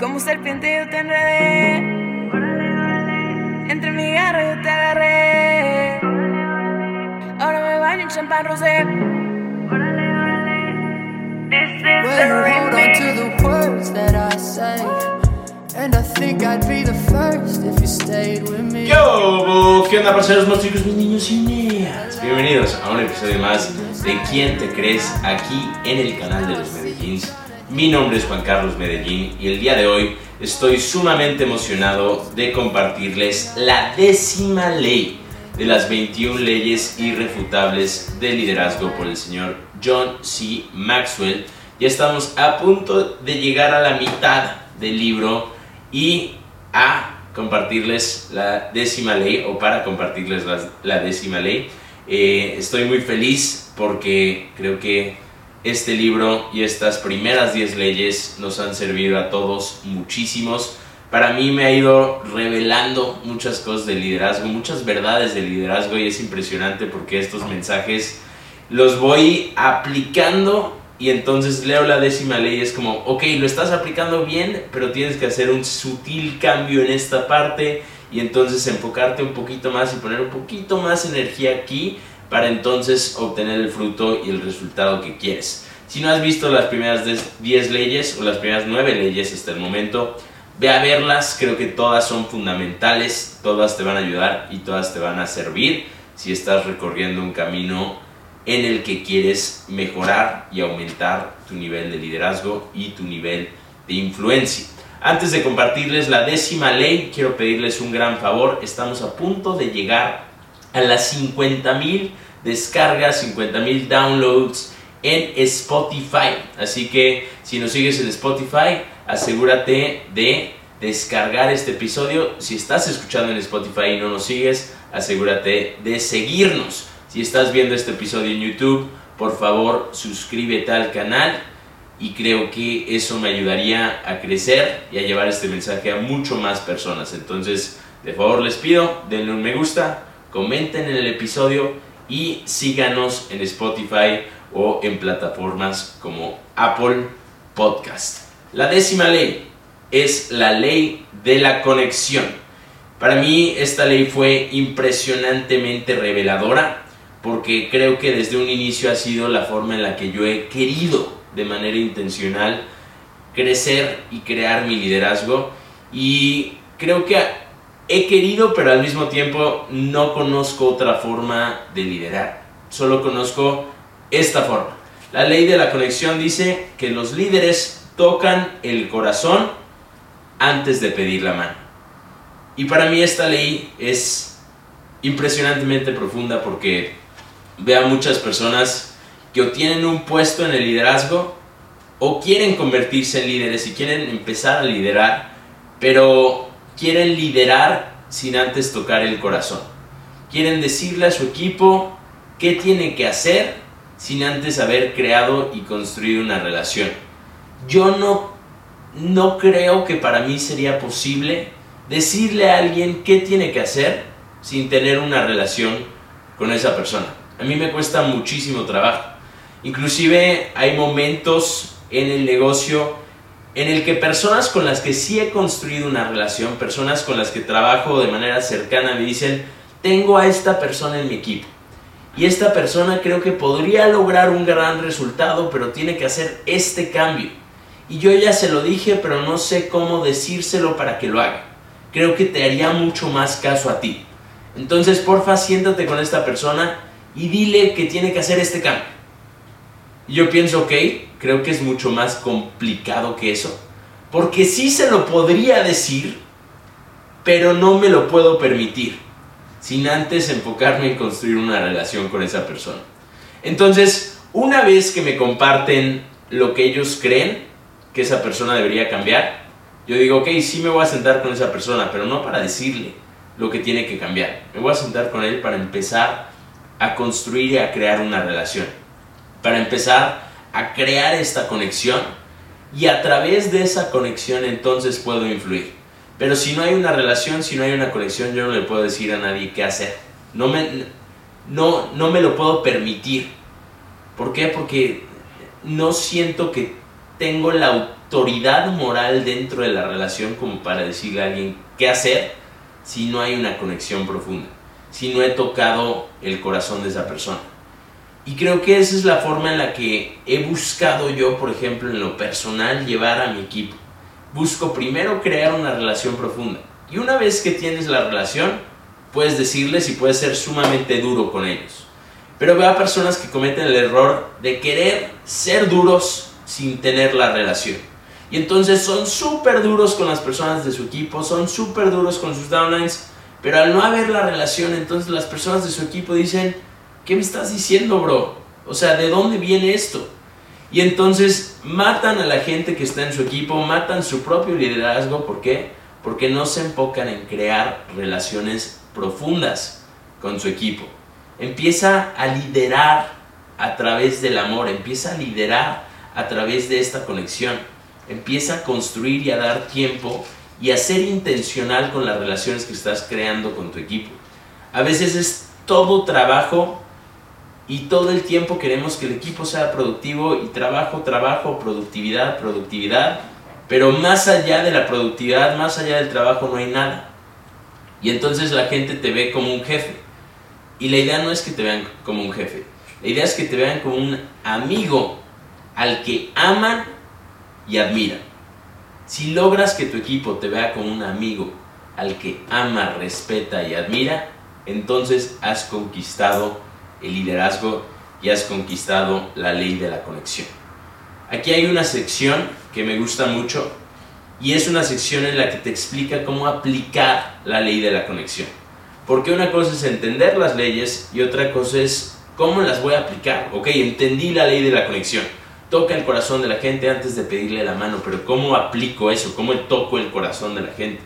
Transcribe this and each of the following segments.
Como serpiente yo te enredé. Entre mi garra yo te agarré. Ahora me baño en champán rosé. Well, hold on to the words that I say. And I think I'd be the first if you stayed with me. ¡Yo! ¿Qué onda, parceros, más chicos, mis niños y niñas? Bienvenidos a un episodio más de ¿Quién te crees? aquí en el canal de los Medellíns. Mi nombre es Juan Carlos Medellín y el día de hoy estoy sumamente emocionado de compartirles la décima ley de las 21 leyes irrefutables del liderazgo por el señor John C. Maxwell. Ya estamos a punto de llegar a la mitad del libro y a compartirles la décima ley o para compartirles la, la décima ley. Eh, estoy muy feliz porque creo que este libro y estas primeras 10 leyes nos han servido a todos muchísimos. Para mí me ha ido revelando muchas cosas del liderazgo, muchas verdades del liderazgo y es impresionante porque estos mensajes los voy aplicando y entonces leo la décima ley y es como, ok, lo estás aplicando bien, pero tienes que hacer un sutil cambio en esta parte y entonces enfocarte un poquito más y poner un poquito más energía aquí para entonces obtener el fruto y el resultado que quieres. Si no has visto las primeras 10 leyes o las primeras 9 leyes hasta el momento, ve a verlas, creo que todas son fundamentales, todas te van a ayudar y todas te van a servir si estás recorriendo un camino en el que quieres mejorar y aumentar tu nivel de liderazgo y tu nivel de influencia. Antes de compartirles la décima ley, quiero pedirles un gran favor. Estamos a punto de llegar a las 50 mil descargas, 50 mil downloads en Spotify. Así que si nos sigues en Spotify, asegúrate de descargar este episodio. Si estás escuchando en Spotify y no nos sigues, asegúrate de seguirnos. Si estás viendo este episodio en YouTube, por favor suscríbete al canal y creo que eso me ayudaría a crecer y a llevar este mensaje a mucho más personas. Entonces, de favor les pido, denle un me gusta, comenten en el episodio y síganos en Spotify o en plataformas como Apple Podcast. La décima ley es la ley de la conexión. Para mí esta ley fue impresionantemente reveladora porque creo que desde un inicio ha sido la forma en la que yo he querido de manera intencional crecer y crear mi liderazgo y creo que he querido pero al mismo tiempo no conozco otra forma de liderar. Solo conozco esta forma. La ley de la conexión dice que los líderes tocan el corazón antes de pedir la mano. Y para mí esta ley es impresionantemente profunda porque veo a muchas personas que o tienen un puesto en el liderazgo o quieren convertirse en líderes y quieren empezar a liderar, pero quieren liderar sin antes tocar el corazón. Quieren decirle a su equipo qué tiene que hacer sin antes haber creado y construido una relación. Yo no, no creo que para mí sería posible decirle a alguien qué tiene que hacer sin tener una relación con esa persona. A mí me cuesta muchísimo trabajo. Inclusive hay momentos en el negocio en el que personas con las que sí he construido una relación, personas con las que trabajo de manera cercana, me dicen, tengo a esta persona en mi equipo. Y esta persona creo que podría lograr un gran resultado, pero tiene que hacer este cambio. Y yo ya se lo dije, pero no sé cómo decírselo para que lo haga. Creo que te haría mucho más caso a ti. Entonces, porfa, siéntate con esta persona y dile que tiene que hacer este cambio. Y yo pienso, ok, creo que es mucho más complicado que eso. Porque sí se lo podría decir, pero no me lo puedo permitir. Sin antes enfocarme en construir una relación con esa persona. Entonces, una vez que me comparten lo que ellos creen que esa persona debería cambiar, yo digo, ok, sí me voy a sentar con esa persona, pero no para decirle lo que tiene que cambiar. Me voy a sentar con él para empezar a construir y a crear una relación. Para empezar a crear esta conexión y a través de esa conexión entonces puedo influir. Pero si no hay una relación, si no hay una conexión, yo no le puedo decir a nadie qué hacer. No me, no, no me lo puedo permitir. ¿Por qué? Porque no siento que tengo la autoridad moral dentro de la relación como para decirle a alguien qué hacer si no hay una conexión profunda, si no he tocado el corazón de esa persona. Y creo que esa es la forma en la que he buscado yo, por ejemplo, en lo personal, llevar a mi equipo. Busco primero crear una relación profunda. Y una vez que tienes la relación, puedes decirles y puedes ser sumamente duro con ellos. Pero veo a personas que cometen el error de querer ser duros sin tener la relación. Y entonces son súper duros con las personas de su equipo, son súper duros con sus downlines, pero al no haber la relación, entonces las personas de su equipo dicen, ¿qué me estás diciendo, bro? O sea, ¿de dónde viene esto? Y entonces matan a la gente que está en su equipo, matan su propio liderazgo, ¿por qué? Porque no se enfocan en crear relaciones profundas con su equipo. Empieza a liderar a través del amor, empieza a liderar a través de esta conexión. Empieza a construir y a dar tiempo y a ser intencional con las relaciones que estás creando con tu equipo. A veces es todo trabajo y todo el tiempo queremos que el equipo sea productivo y trabajo, trabajo, productividad, productividad, pero más allá de la productividad, más allá del trabajo no hay nada. Y entonces la gente te ve como un jefe. Y la idea no es que te vean como un jefe, la idea es que te vean como un amigo al que aman y admiran. Si logras que tu equipo te vea como un amigo al que ama, respeta y admira, entonces has conquistado el liderazgo y has conquistado la ley de la conexión. Aquí hay una sección que me gusta mucho y es una sección en la que te explica cómo aplicar la ley de la conexión. Porque una cosa es entender las leyes y otra cosa es cómo las voy a aplicar. Ok, entendí la ley de la conexión. Toca el corazón de la gente antes de pedirle la mano, pero ¿cómo aplico eso? ¿Cómo toco el corazón de la gente?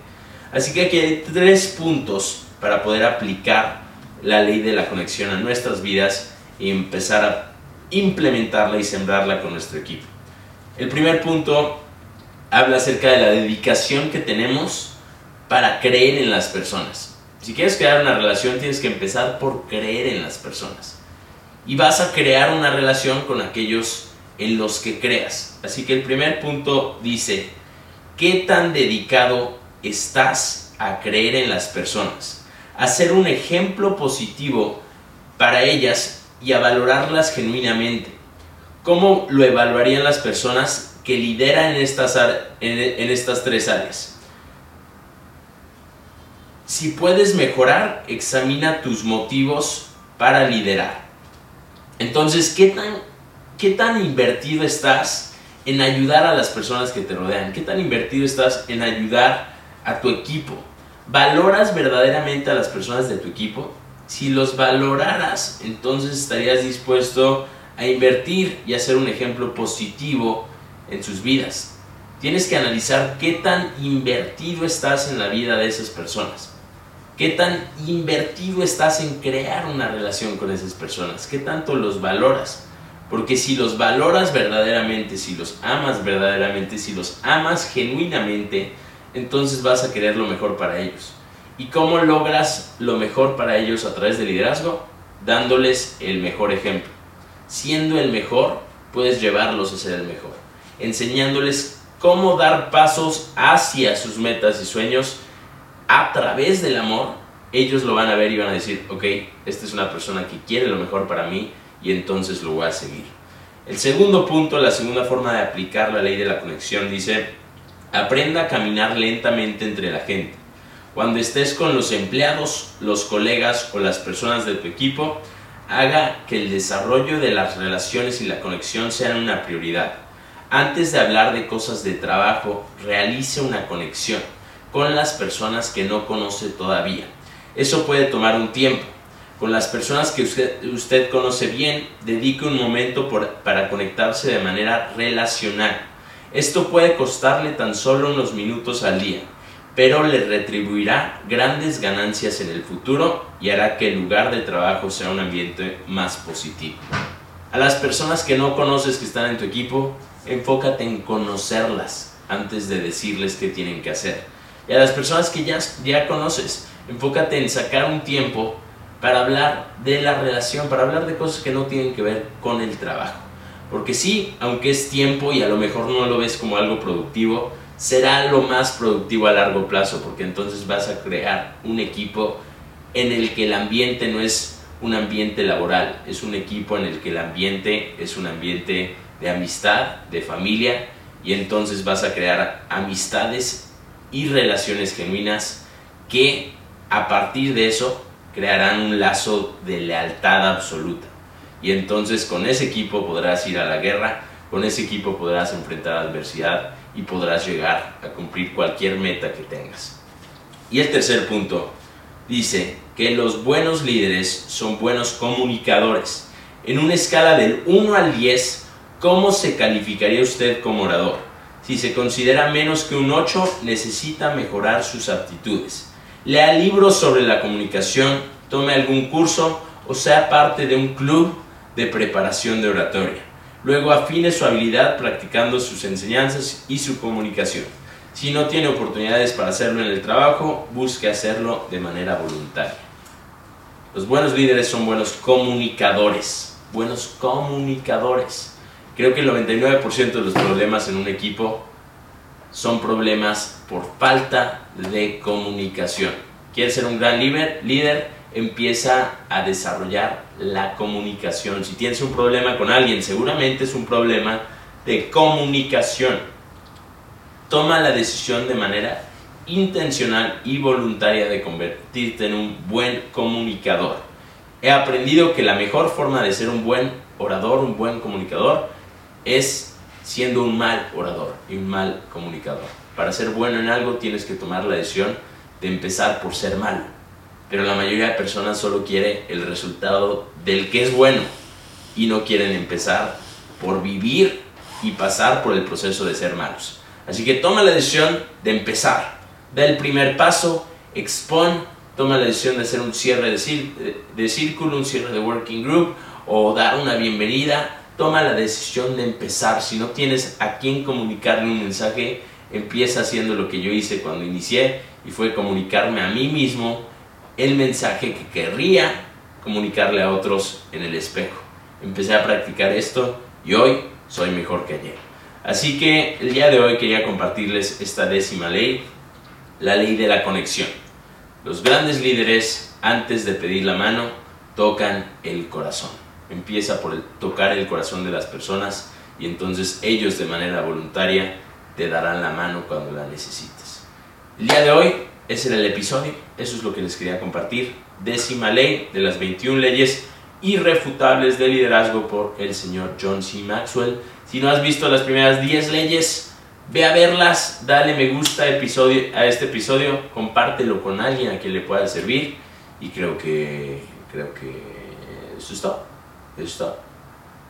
Así que aquí hay tres puntos para poder aplicar la ley de la conexión a nuestras vidas y empezar a implementarla y sembrarla con nuestro equipo. El primer punto habla acerca de la dedicación que tenemos para creer en las personas. Si quieres crear una relación tienes que empezar por creer en las personas. Y vas a crear una relación con aquellos en los que creas. Así que el primer punto dice, ¿qué tan dedicado estás a creer en las personas? A ser un ejemplo positivo para ellas y a valorarlas genuinamente. ¿Cómo lo evaluarían las personas que lideran en estas, en, estas tres áreas? Si puedes mejorar, examina tus motivos para liderar. Entonces, ¿qué tan, ¿qué tan invertido estás en ayudar a las personas que te rodean? ¿Qué tan invertido estás en ayudar a tu equipo? ¿Valoras verdaderamente a las personas de tu equipo? Si los valoraras, entonces estarías dispuesto a invertir y a ser un ejemplo positivo en sus vidas. Tienes que analizar qué tan invertido estás en la vida de esas personas. ¿Qué tan invertido estás en crear una relación con esas personas? ¿Qué tanto los valoras? Porque si los valoras verdaderamente, si los amas verdaderamente, si los amas genuinamente, entonces vas a querer lo mejor para ellos. ¿Y cómo logras lo mejor para ellos a través del liderazgo? Dándoles el mejor ejemplo. Siendo el mejor, puedes llevarlos a ser el mejor. Enseñándoles cómo dar pasos hacia sus metas y sueños a través del amor, ellos lo van a ver y van a decir, ok, esta es una persona que quiere lo mejor para mí y entonces lo voy a seguir. El segundo punto, la segunda forma de aplicar la ley de la conexión dice, Aprenda a caminar lentamente entre la gente. Cuando estés con los empleados, los colegas o las personas de tu equipo, haga que el desarrollo de las relaciones y la conexión sean una prioridad. Antes de hablar de cosas de trabajo, realice una conexión con las personas que no conoce todavía. Eso puede tomar un tiempo. Con las personas que usted, conoce bien, dedique un momento para conectarse de manera relacional esto puede costarle tan solo unos minutos al día, pero le retribuirá grandes ganancias en el futuro y hará que el lugar de trabajo sea un ambiente más positivo. A las personas que no conoces que están en tu equipo, enfócate en conocerlas antes de decirles qué tienen que hacer. Y a las personas que ya, ya conoces, enfócate en sacar un tiempo para hablar de la relación, para hablar de cosas que no tienen que ver con el trabajo Porque sí, aunque es tiempo y a lo mejor no lo ves como algo productivo, será lo más productivo a largo plazo, porque entonces vas a crear un equipo en el que el ambiente no es un ambiente laboral, es un equipo en el que el ambiente es un ambiente de amistad, de familia, y entonces vas a crear amistades y relaciones genuinas que a partir de eso crearán un lazo de lealtad absoluta. Y entonces con ese equipo podrás ir a la guerra, con ese equipo podrás enfrentar adversidad y podrás llegar a cumplir cualquier meta que tengas. Y el tercer punto dice que los buenos líderes son buenos comunicadores. En una escala del 1 al 10, ¿cómo se calificaría usted como orador? Si se considera menos que un 8, necesita mejorar sus aptitudes. Lea libros sobre la comunicación, tome algún curso o sea parte de un club de preparación de oratoria. Luego afine su habilidad practicando sus enseñanzas y su comunicación. Si no tiene oportunidades para hacerlo en el trabajo, busque hacerlo de manera voluntaria. Los buenos líderes son buenos comunicadores, buenos comunicadores. Creo que el 99% de los problemas en un equipo son problemas por falta de comunicación. ¿Quieres ser un gran líder? líder? Empieza a desarrollar la comunicación. Si tienes un problema con alguien, seguramente es un problema de comunicación. Toma la decisión de manera intencional y voluntaria de convertirte en un buen comunicador. He aprendido que la mejor forma de ser un buen orador, un buen comunicador, es siendo un mal orador y un mal comunicador. Para ser bueno en algo tienes que tomar la decisión de empezar por ser malo. Pero la mayoría de personas solo quiere el resultado del que es bueno y no quieren empezar por vivir y pasar por el proceso de ser malos. Así que toma la decisión de empezar. Da el primer paso, expon, toma la decisión de hacer un cierre de, círculo, un cierre de working group o dar una bienvenida toma la decisión de empezar. Si no tienes a quién comunicarle un mensaje, empieza haciendo lo que yo hice cuando inicié y fue comunicarme a mí mismo el mensaje que querría comunicarle a otros en el espejo. Empecé a practicar esto y hoy soy mejor que ayer. Así que el día de hoy quería compartirles esta décima ley, la ley de la conexión. Los grandes líderes, antes de pedir la mano, tocan el corazón empieza por tocar el corazón de las personas y entonces ellos de manera voluntaria te darán la mano cuando la necesites. El día de hoy ese era el episodio, eso es lo que les quería compartir. Décima ley de las 21 leyes irrefutables de liderazgo por el señor John C. Maxwell. Si no has visto las primeras 10 leyes, ve a verlas, dale me gusta episodio, a este episodio, compártelo con alguien a quien le pueda servir y creo que, creo que eso es todo. Listo.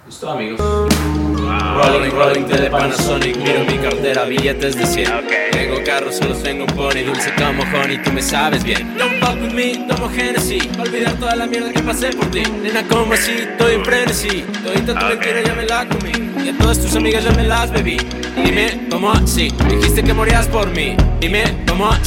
Listo, amigos. Rolling, rolling de Panasonic, miro mi cartera, billetes de 100. Tengo carros, solo tengo un pony, dulce como honey, tú me sabes bien. Don't fuck with me, tomo Genesis, olvidar toda la mierda que pasé por ti. Nena, como así, estoy en frenesí, todita tu mentira ya me la comí. Y a todas tus amigas ya me las bebí. Dime, ¿cómo así? Dijiste que morías por mí. Dime, ¿cómo así?